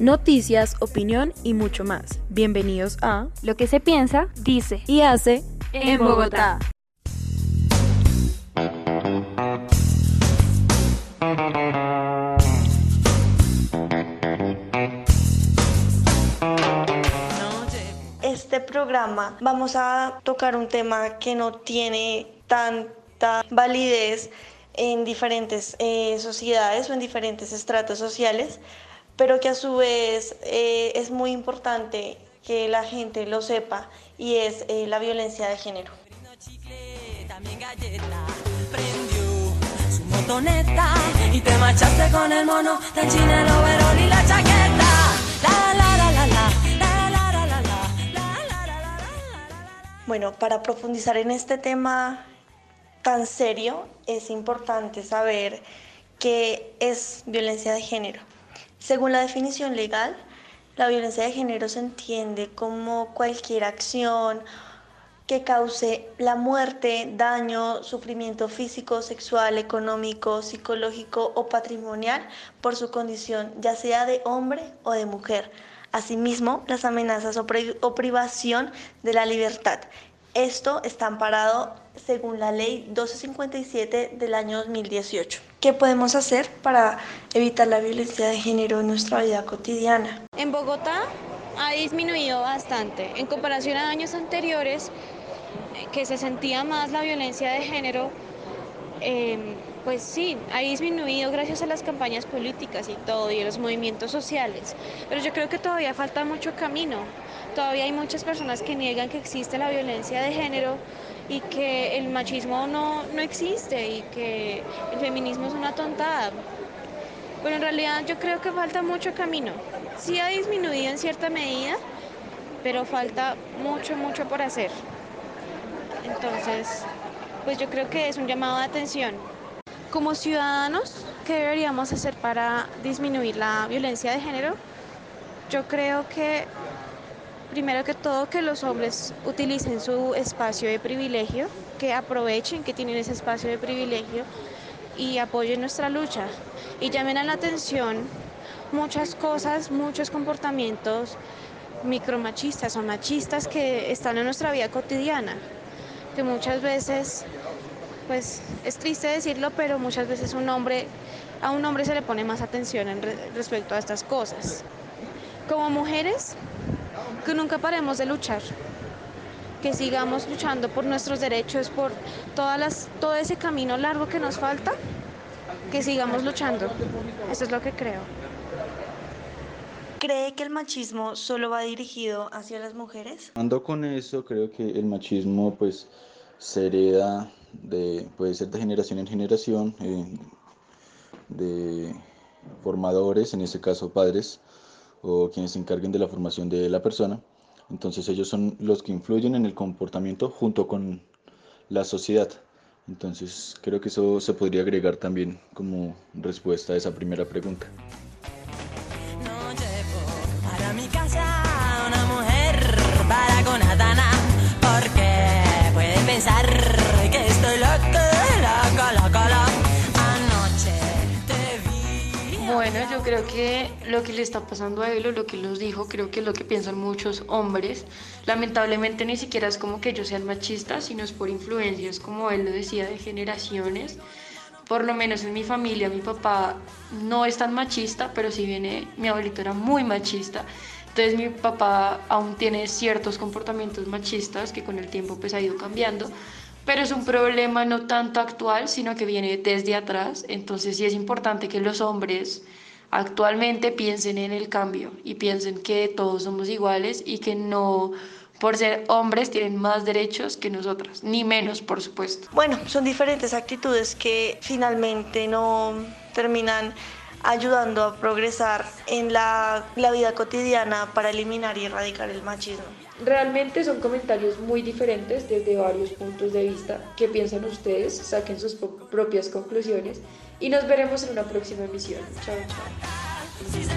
Noticias, opinión y mucho más. Bienvenidos a Lo que se piensa, dice y hace en Bogotá. Este programa vamos a tocar un tema que no tiene tanta validez en diferentes eh, sociedades o en diferentes estratos sociales, pero que a su vez eh, es muy importante que la gente lo sepa y es eh, la violencia de género. y te con el mono, y la. Bueno, para profundizar en este tema tan serio, es importante saber qué es violencia de género. Según la definición legal, la violencia de género se entiende como cualquier acción que cause la muerte, daño, sufrimiento físico, sexual, económico, psicológico o patrimonial por su condición, ya sea de hombre o de mujer. Asimismo, las amenazas o, privación de la libertad. Esto está amparado según la ley 1257 del año 2018. ¿Qué podemos hacer para evitar la violencia de género en nuestra vida cotidiana? En Bogotá ha disminuido bastante. En comparación a años anteriores, eh, que se sentía más la violencia de género, em, pues sí, ha disminuido gracias a las campañas políticas y todo, y a los movimientos sociales. Pero yo creo que todavía falta mucho camino. Todavía hay muchas personas que niegan que existe la violencia de género y que el machismo no, no existe y que el feminismo es una tontada. Pero en realidad yo creo que falta mucho camino. Sí ha disminuido en cierta medida, pero falta mucho, mucho por hacer. Entonces, pues yo creo que es un llamado de atención. Como ciudadanos, ¿qué deberíamos hacer para disminuir la violencia de género? Yo creo que primero que todo que los hombres utilicen su espacio de privilegio, que aprovechen que tienen ese espacio de privilegio y apoyen nuestra lucha y llamen a la atención muchas cosas, muchos comportamientos micromachistas o machistas que están en nuestra vida cotidiana, que muchas veces, pues es triste decirlo, pero muchas veces un hombre, a un hombre se le pone más atención en respecto a estas cosas. Como mujeres, que nunca paremos de luchar, que sigamos luchando por nuestros derechos, por todas las, todo ese camino largo que nos falta, que sigamos luchando. Eso es lo que creo. ¿Cree que el machismo solo va dirigido hacia las mujeres? Ando con eso, creo que el machismo pues se hereda de, puede ser de generación en generación, eh, de formadores, en este caso padres, o quienes se encarguen de la formación de la persona. Entonces ellos son los que influyen en el comportamiento junto con la sociedad. Entonces creo que eso se podría agregar también como respuesta a esa primera pregunta. Bueno, yo creo que lo que le está pasando a él o lo que nos dijo, creo que es lo que piensan muchos hombres. Lamentablemente ni siquiera es como que ellos sean machistas, sino es por influencias, como él lo decía, de generaciones. Por lo menos en mi familia, mi papá no es tan machista, pero si viene, mi abuelito era muy machista. Entonces mi papá aún tiene ciertos comportamientos machistas que con el tiempo pues ha ido cambiando pero es un problema no tanto actual, sino que viene desde atrás. Entonces sí es importante que los hombres actualmente piensen en el cambio y piensen que todos somos iguales y que no por ser hombres tienen más derechos que nosotras, ni menos, por supuesto. Bueno, son diferentes actitudes que finalmente no terminan ayudando a progresar en la, la vida cotidiana para eliminar y erradicar el machismo. Realmente son comentarios muy diferentes desde varios puntos de vista. ¿Qué piensan ustedes? Saquen sus propias conclusiones y nos veremos en una próxima emisión. Chao, chao.